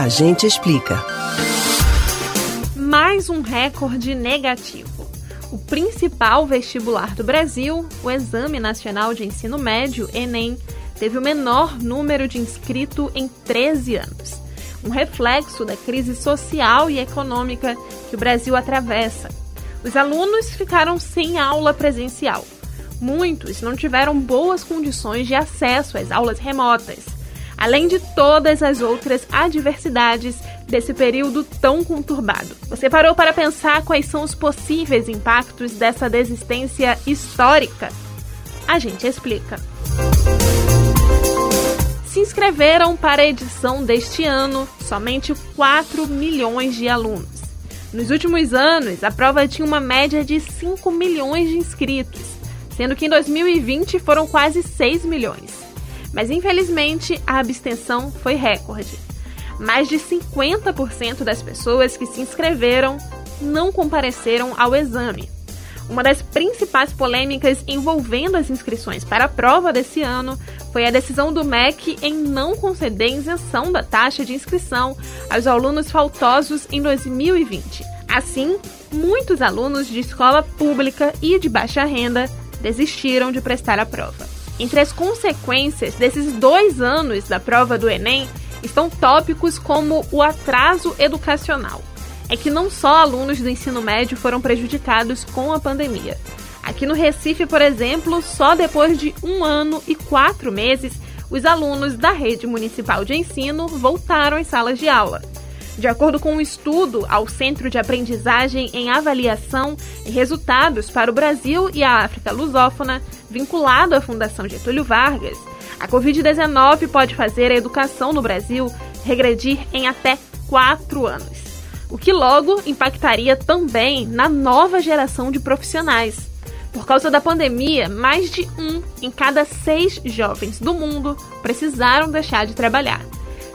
A gente explica. Mais um recorde negativo. O principal vestibular do Brasil, o Exame Nacional de Ensino Médio, Enem, teve o menor número de inscritos em 13 anos. Um reflexo da crise social e econômica que o Brasil atravessa. Os alunos ficaram sem aula presencial. Muitos não tiveram boas condições de acesso às aulas remotas além de todas as outras adversidades desse período tão conturbado. Você parou para pensar quais são os possíveis impactos dessa desistência histórica? A gente explica. Se inscreveram para a edição deste ano somente 4 milhões de alunos. Nos últimos anos, a prova tinha uma média de 5 milhões de inscritos, sendo que em 2020 foram quase 6 milhões. Mas infelizmente a abstenção foi recorde. Mais de 50% das pessoas que se inscreveram não compareceram ao exame. Uma das principais polêmicas envolvendo as inscrições para a prova desse ano foi a decisão do MEC em não conceder isenção da taxa de inscrição aos alunos faltosos em 2020. Assim, muitos alunos de escola pública e de baixa renda desistiram de prestar a prova. Entre as consequências desses dois anos da prova do Enem estão tópicos como o atraso educacional. É que não só alunos do ensino médio foram prejudicados com a pandemia. Aqui no Recife, por exemplo, só depois de um ano e quatro meses, os alunos da rede municipal de ensino voltaram às salas de aula. De acordo com um estudo ao Centro de Aprendizagem em Avaliação e Resultados para o Brasil e a África Lusófona, vinculado à Fundação Getúlio Vargas, a Covid-19 pode fazer a educação no Brasil regredir em até quatro anos, o que logo impactaria também na nova geração de profissionais. Por causa da pandemia, mais de um em cada seis jovens do mundo precisaram deixar de trabalhar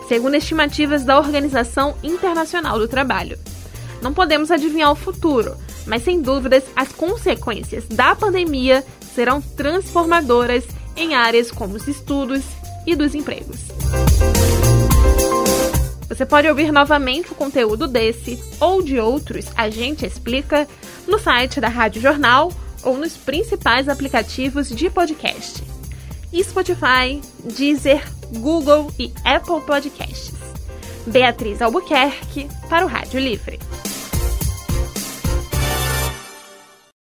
segundo estimativas da Organização Internacional do Trabalho. Não podemos adivinhar o futuro, mas sem dúvidas as consequências da pandemia serão transformadoras em áreas como os estudos e dos empregos. Você pode ouvir novamente o conteúdo desse ou de outros A Gente Explica no site da Rádio Jornal ou nos principais aplicativos de podcast. Spotify, Deezer, Google e Apple Podcasts. Beatriz Albuquerque para o Rádio Livre.